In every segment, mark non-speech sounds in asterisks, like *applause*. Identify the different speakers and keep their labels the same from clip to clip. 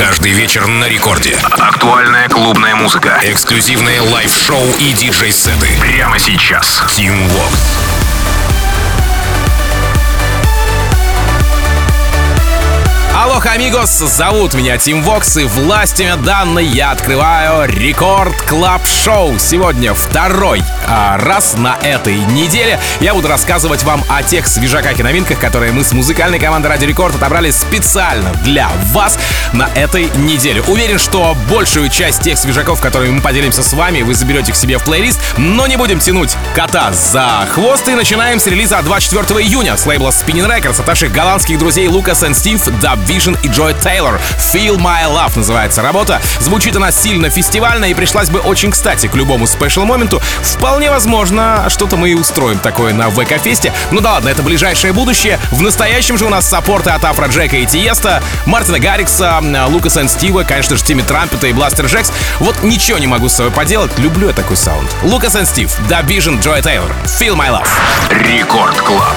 Speaker 1: Каждый вечер на рекорде. Актуальная клубная музыка. Эксклюзивные live-шоу и диджей-сеты. Прямо сейчас. Tim Vox.
Speaker 2: Hola, amigos, зовут меня Tim Vox, и властью данной я открываю Record Club Show. Сегодня второй раз на этой неделе я буду рассказывать вам о тех свежаках и новинках, которые мы с музыкальной командой Радио Рекорд отобрали специально для вас на этой неделе. Уверен, что большую часть тех свежаков, которыми мы поделимся с вами, вы заберете к себе в плейлист, но не будем тянуть кота за хвост и начинаем с релиза 24 июня с лейбла Spinnin' Records от наших голландских друзей Лукас и Steve, DubVision и Joe Taylor. Feel My Love называется работа. Звучит она сильно фестивально и пришлась бы очень кстати к любому special моменту. Вполне возможно, что-то мы и устроим такое на ВК-фесте. Ну да ладно, это ближайшее будущее. В настоящем же у нас саппорты от Афроджека и Тиесто, Мартина Гаррикса, Лукаса и Стива, конечно же, Тимми Трампета и Blasterjaxx. Вот ничего не могу с собой поделать, люблю я такой саунд. Лукас и Steve, DubVision, Joe Taylor, Feel My Love.
Speaker 1: Record
Speaker 3: Club.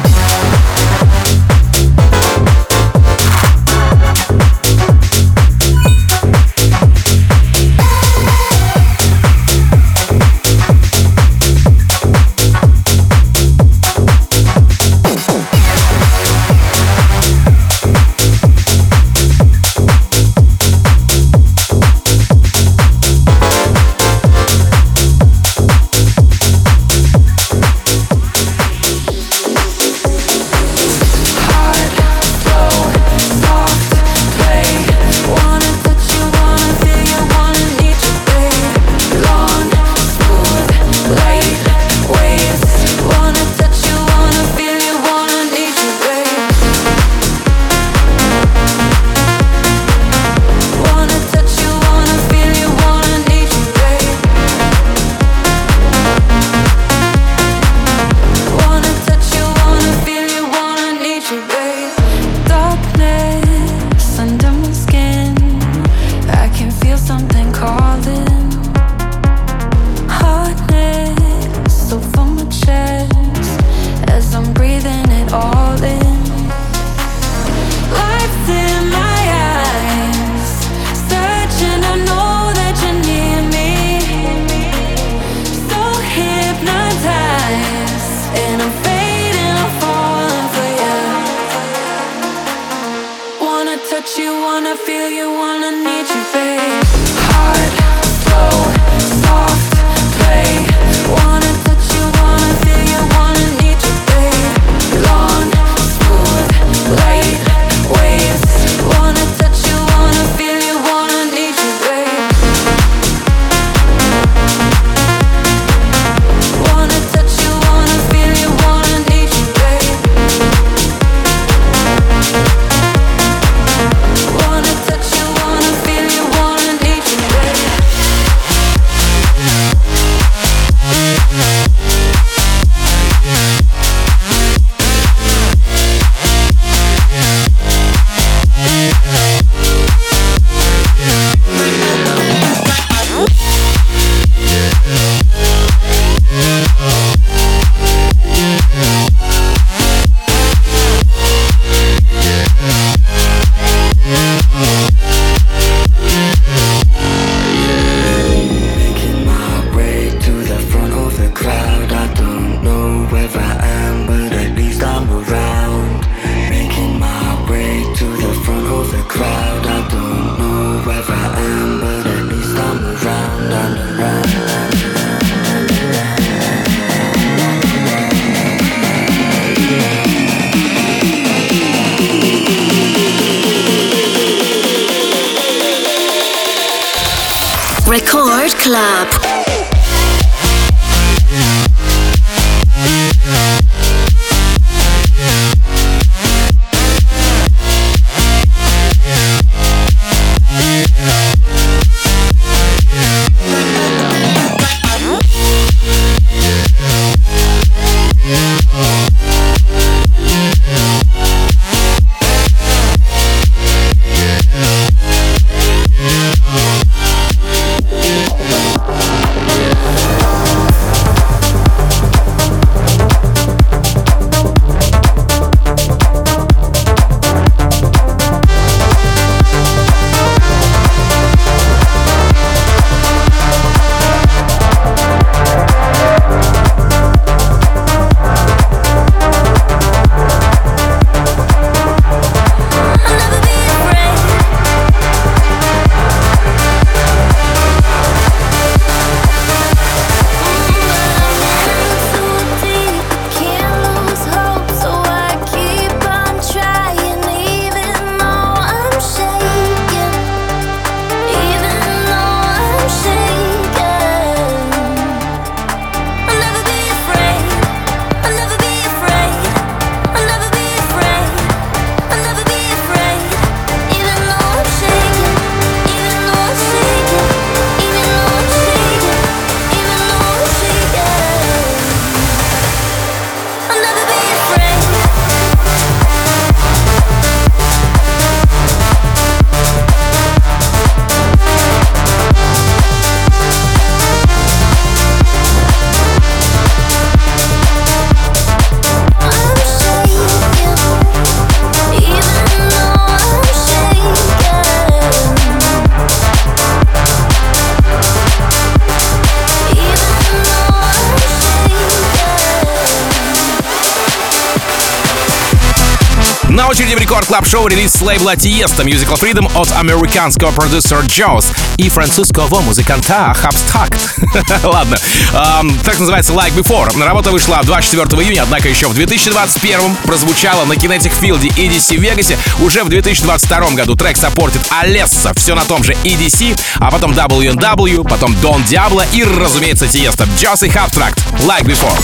Speaker 2: Club Show релиз с лейбла Tiesto Musical Freedom от американского продюсера Jauz и французского музыканта Habstrakt. *laughs* Ладно, эм, так называется Like Before. Работа вышла 24 июня, однако еще в 2021 прозвучала на Kinetic Field EDC в Вегасе. Уже в 2022 году трек саппортит Алесса, все на том же EDC, а потом W&W, потом Don Diablo и, разумеется, Tiesto. Jauz и Habstrakt. Like Before.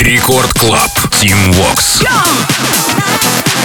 Speaker 1: Рекорд Клаб. Team Vox.
Speaker 4: Like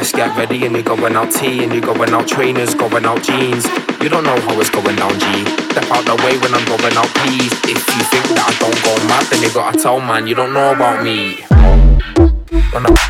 Speaker 4: Let's get ready and you're going out T and you're going out trainers, going out jeans. You don't know how it's going down G. Step out the way when I'm going out please. If you think that I don't go mad, then you gotta tell man you don't know about me. When I,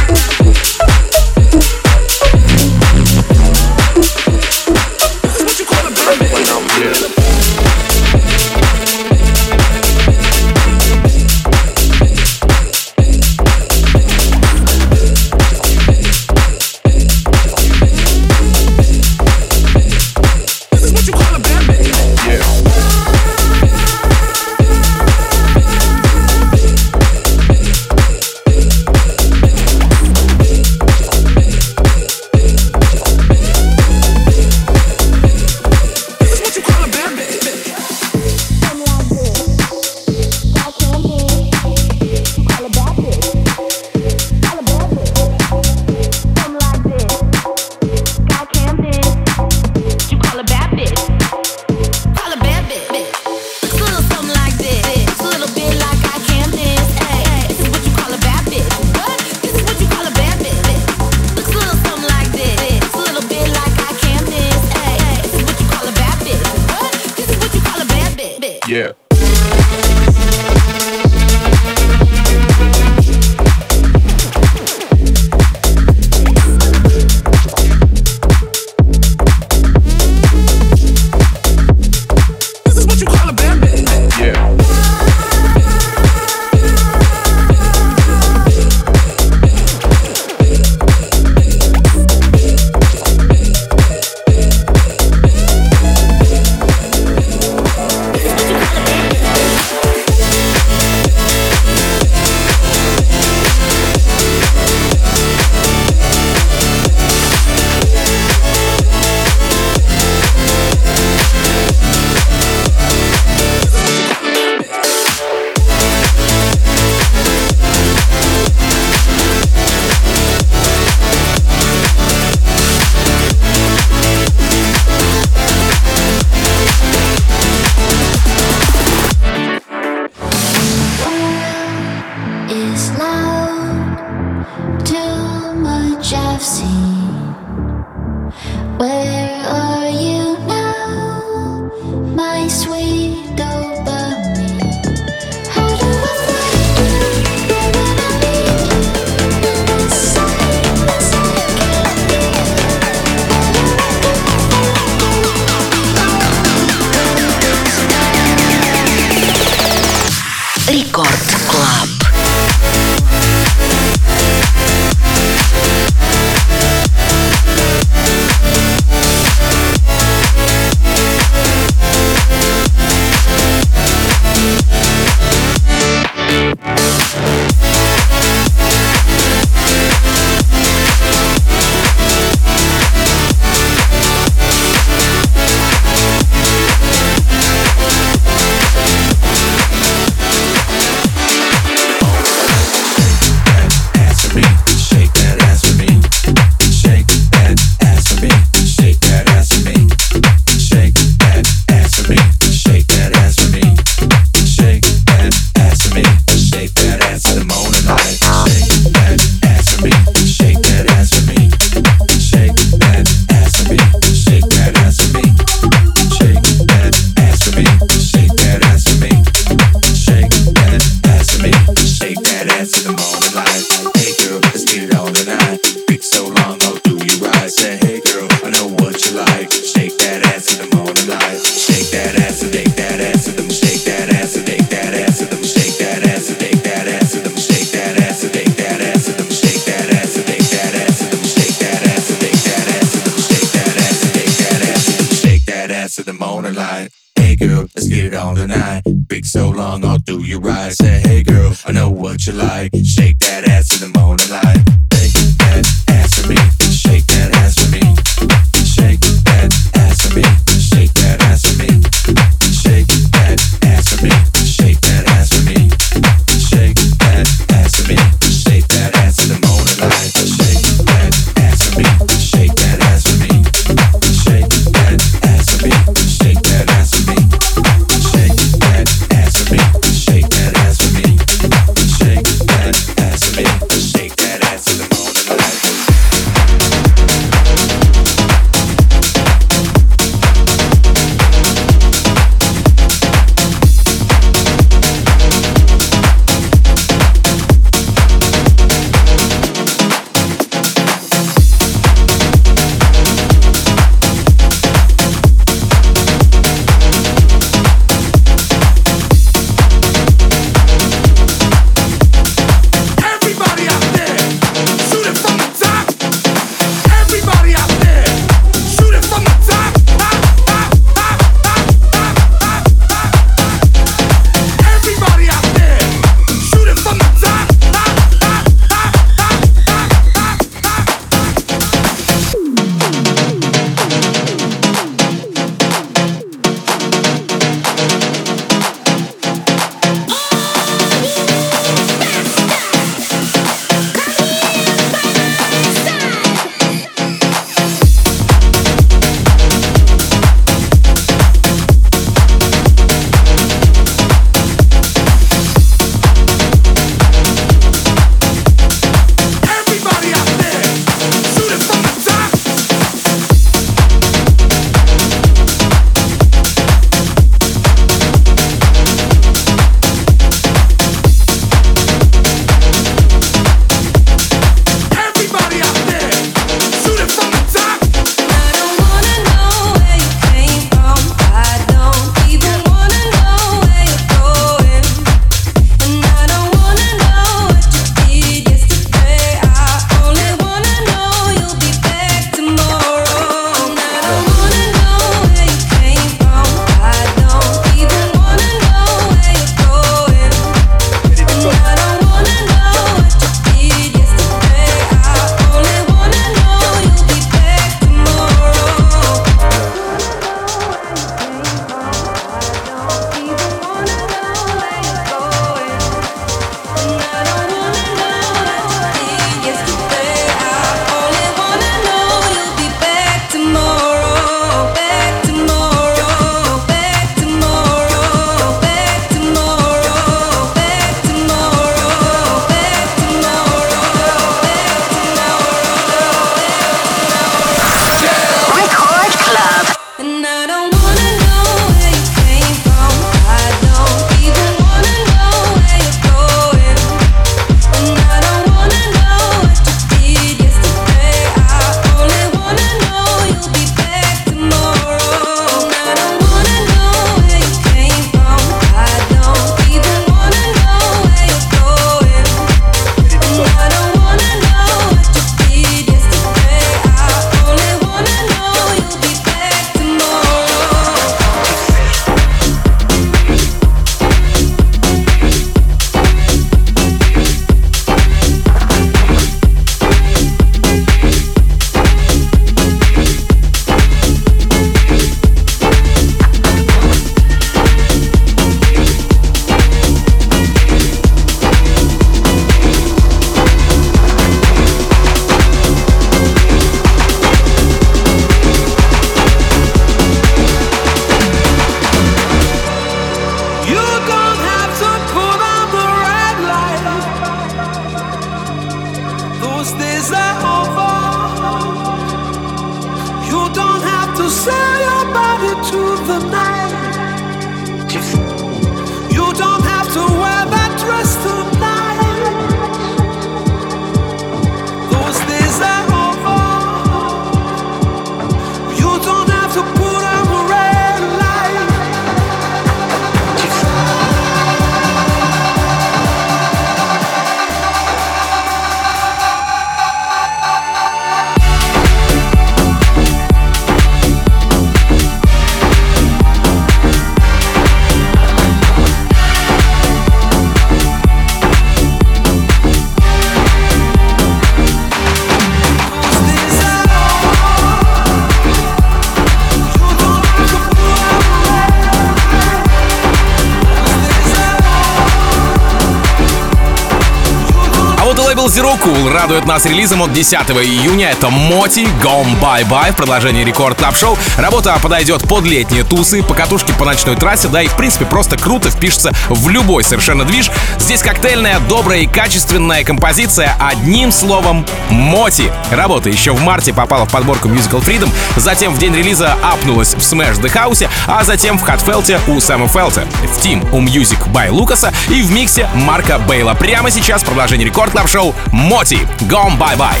Speaker 2: радует нас релизом от 10 июня. Это Моти, Gone Bye Bye в продолжении рекорд клаб шоу Работа подойдет под летние тусы, покатушки по ночной трассе, да и в принципе просто круто впишется в любой совершенно движ. Здесь коктейльная, добрая и качественная композиция. Одним словом, Моти. Работа еще в марте попала в подборку Musical Freedom, затем в день релиза апнулась в Smash the House, а затем в Хатфелте у Сэма Фелта, в Team у Music by Лукаса и в миксе Марка Бейла. Прямо сейчас продолжение рекорд клаб шоу Моти. Gone Bye Bye.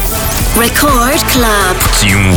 Speaker 5: Record Club.
Speaker 1: Team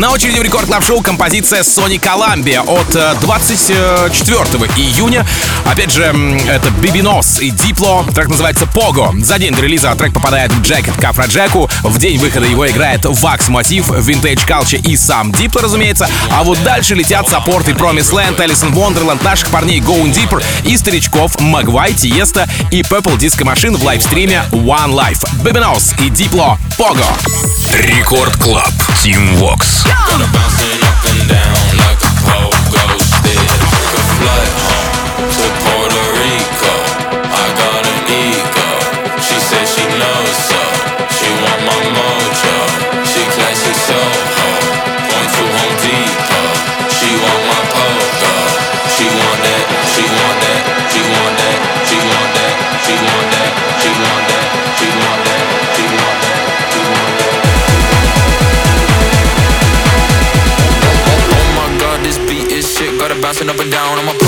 Speaker 2: На очереди в Record Club Show композиция Sony Columbia от э, 24 июня. Опять же, это Бибинос и Дипло. Трек называется Pogo. За день до релиза трек попадает в Jacked к Афроджеку. В день выхода его играет Wax Motif, Vintage Culture и сам Дипло, разумеется. А вот дальше летят саппорты Promise Land, Alison Wonderland, наших парней Going Deeper и старичков Moguai, Тиесто и Purple Disco Machine в livestream е One Life. Бибинос и Дипло Pogo.
Speaker 1: Рекорд Клаб. Team Vox.
Speaker 6: Gonna bounce it up and down like a
Speaker 7: pole goes this. Like a
Speaker 8: flood. down,
Speaker 2: I'ma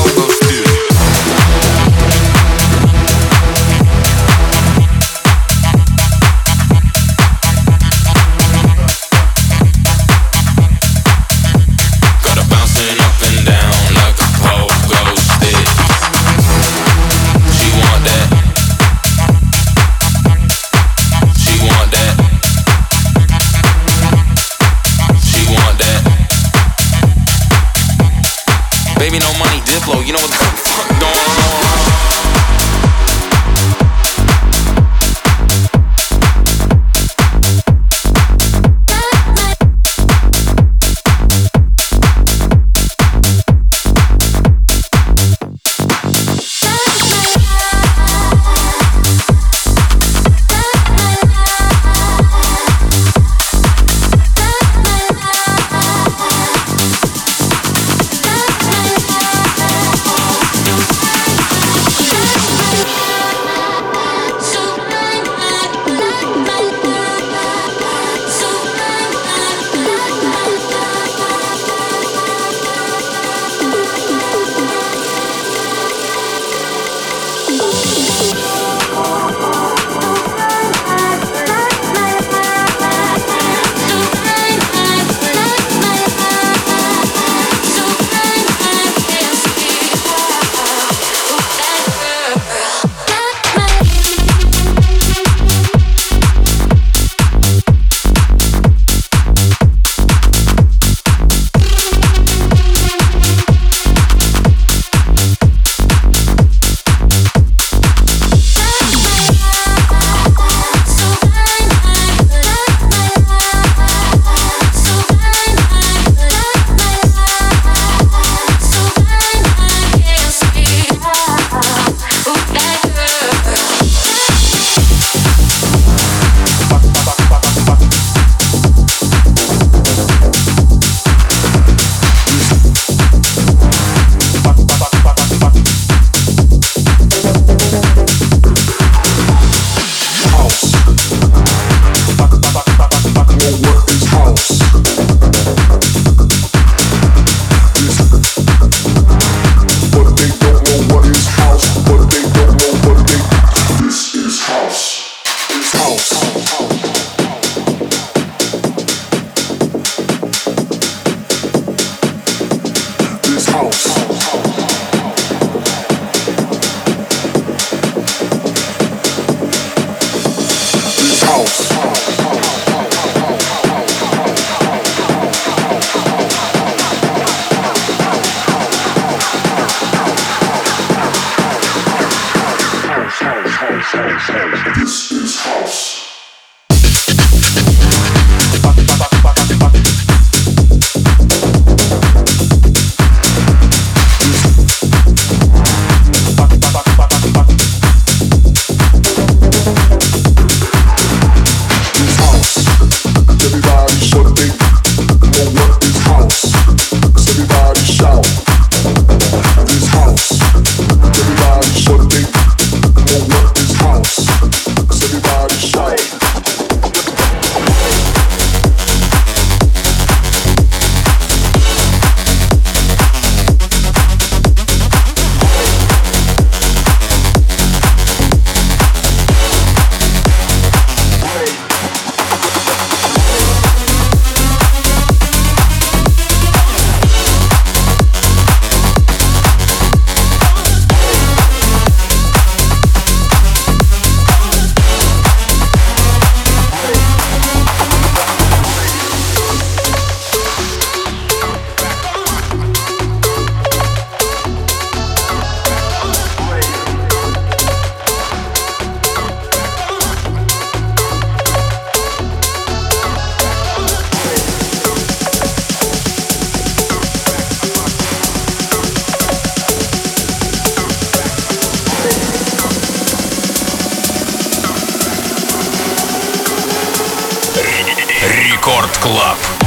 Speaker 2: Club.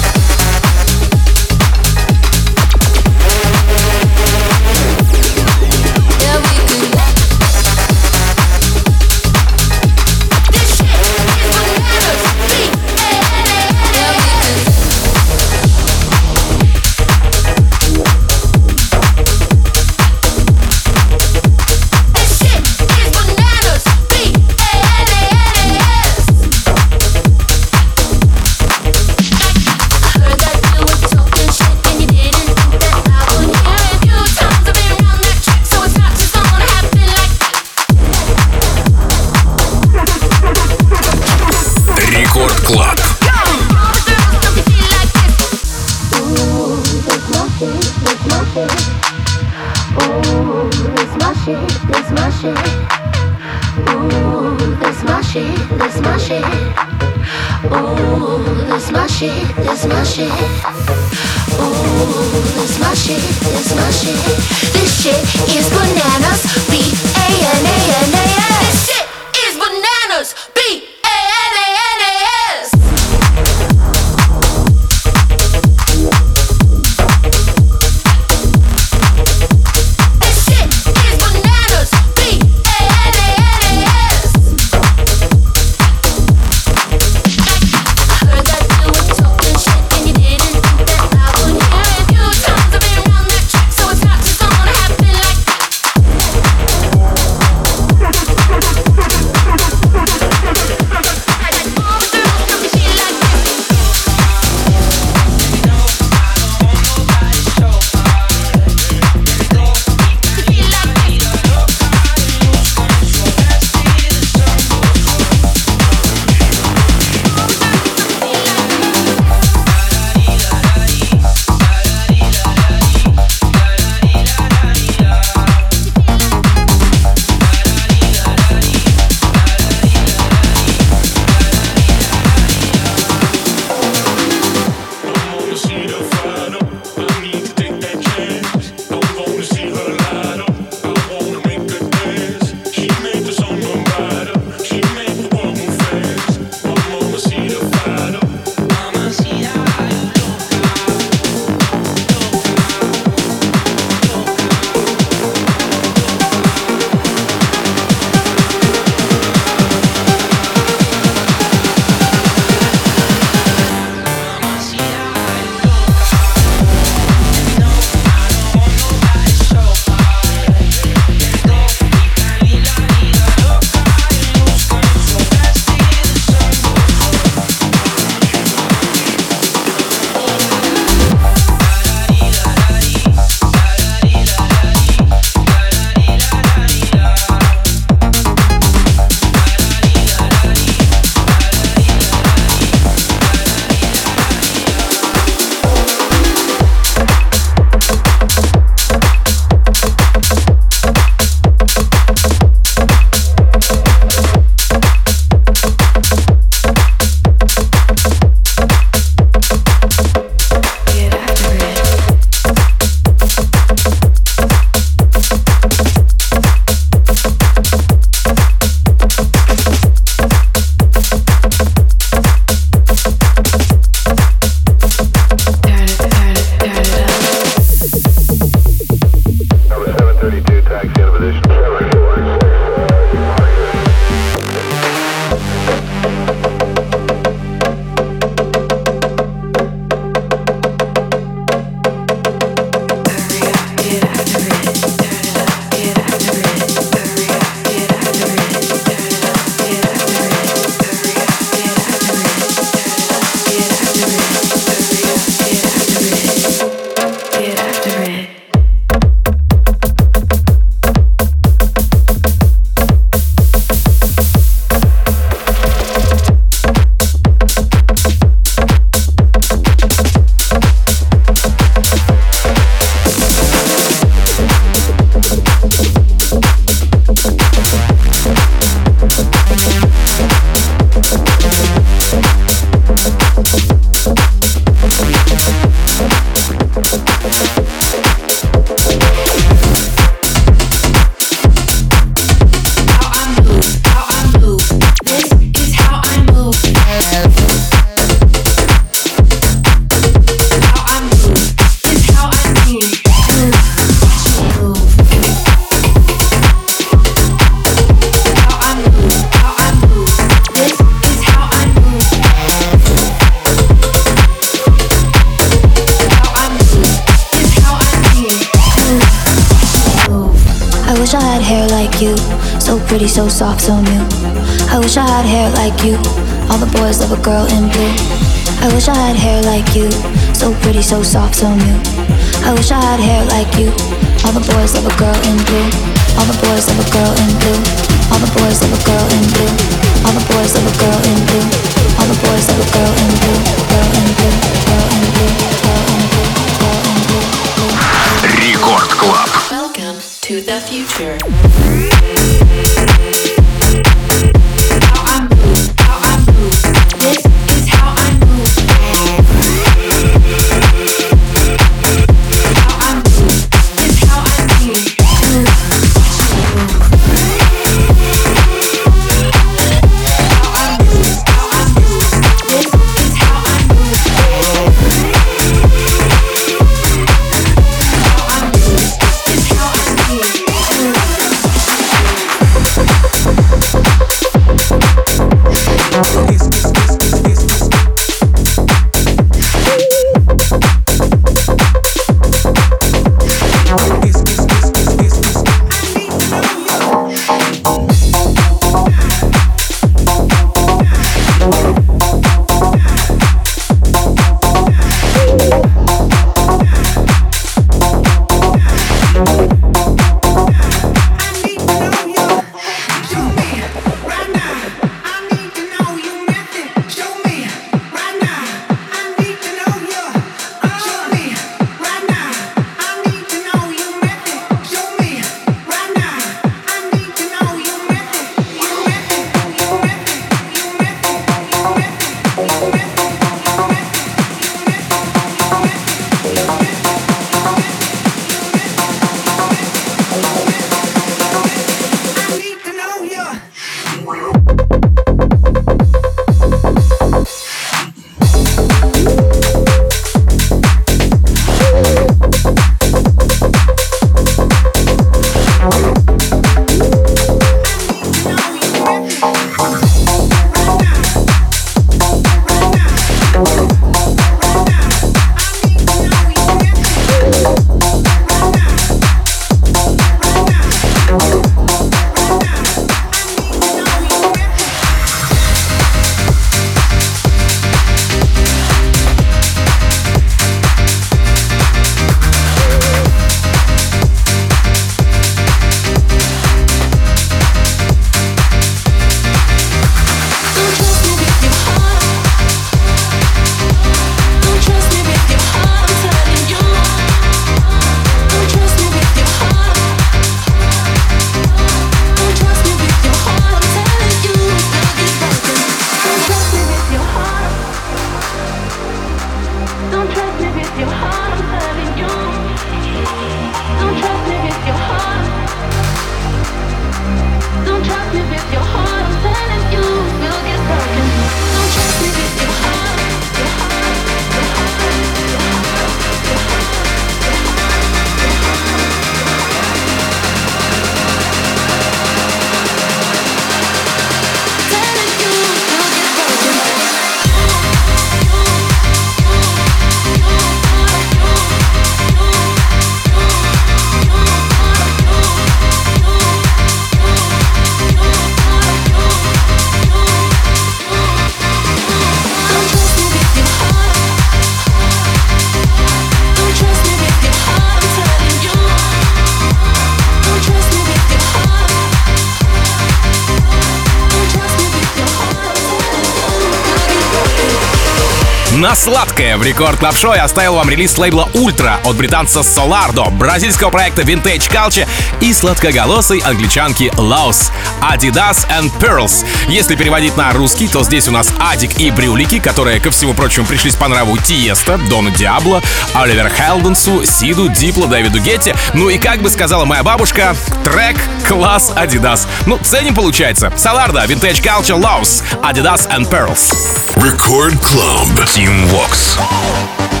Speaker 2: В Record Club Show я оставил вам релиз лейбла Ультра от британца Solardo, бразильского проекта Vintage Culture и сладкоголосой англичанки LOWES, Adidas and Pearls. Если переводить на русский, то здесь у нас Адик и Брюлики, которые, ко всему прочему, пришлись по нраву Тиесто, Дону Диабло, Оливер Хелденсу, Сиду, Дипло, Дэвиду Гетте. Ну и, как бы сказала моя бабушка, трек класс Adidas. Ну, ценим получается. Solardo, Vintage Culture, LOWES, Adidas and Pearls.
Speaker 7: Record Club. Team Vox.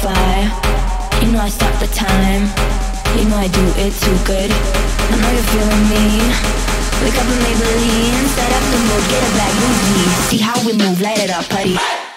Speaker 9: Fire, you know I stop the time, you know I do it too good. I know you're feeling me. Wake up and Maybelline, set up the mood, get a bag, move See how we move, light it up, buddy.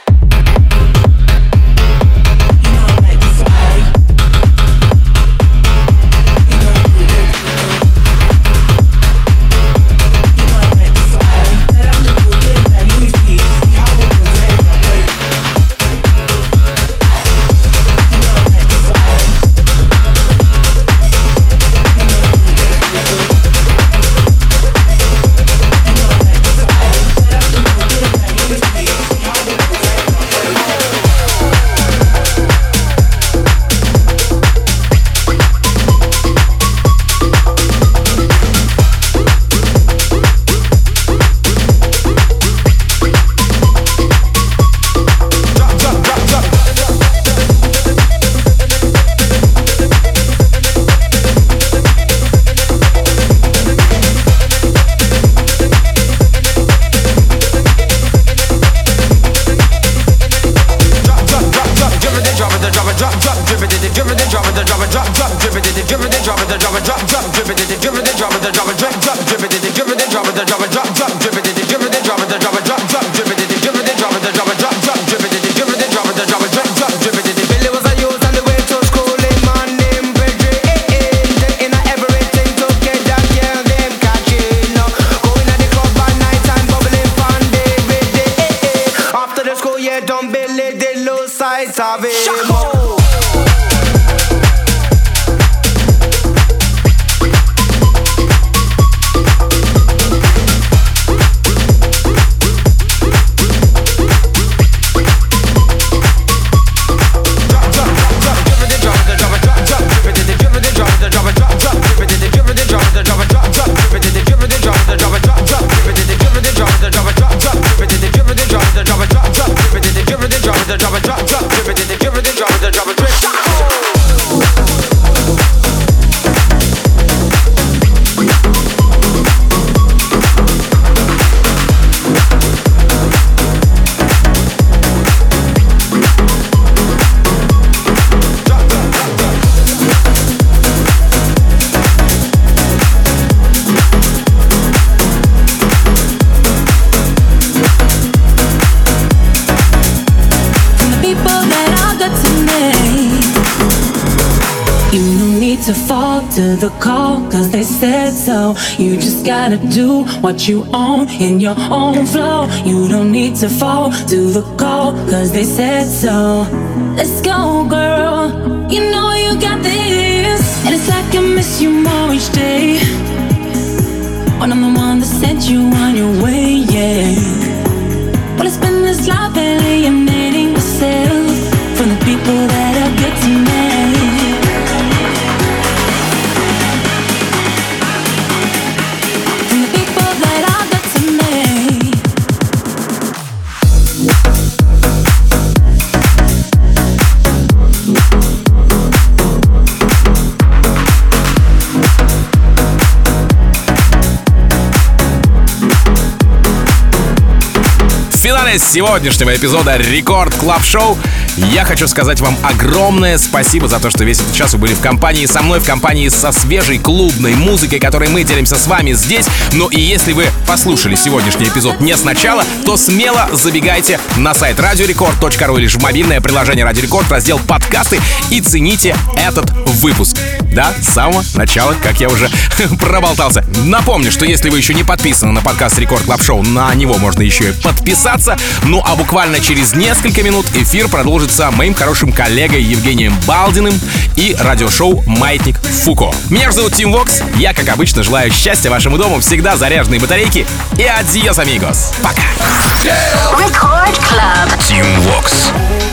Speaker 3: Gotta do what you own in your own flow. You don't need to fall to the call, cause they said so. Let's go, girl. You know you got this. And it's like I miss you more each day. When I'm the one that sent you on your way, yeah. Well, it's been this life alienating myself
Speaker 2: сегодняшнего эпизода Record Club Show я хочу сказать вам огромное спасибо за то, что весь этот час вы были в компании со мной, в компании со свежей клубной музыкой, которой мы делимся с вами здесь. Ну и если вы послушали сегодняшний эпизод не с начала, то смело забегайте на сайт радиорекорд.ру или же в мобильное приложение Радио Рекорд, раздел подкасты и цените этот выпуск. Да, с самого начала, как я уже *laughs* проболтался. Напомню, что если вы еще не подписаны на подкаст Record Club Show, на него можно еще и подписаться. Ну а буквально через несколько минут эфир продолжится моим хорошим коллегой Евгением Балдиным и радиошоу «Маятник Фуко». Меня же зовут Tim Vox. Я, как обычно, желаю счастья вашему дому, всегда заряженные батарейки. И adiós, amigos. Пока.
Speaker 1: Tim Vox.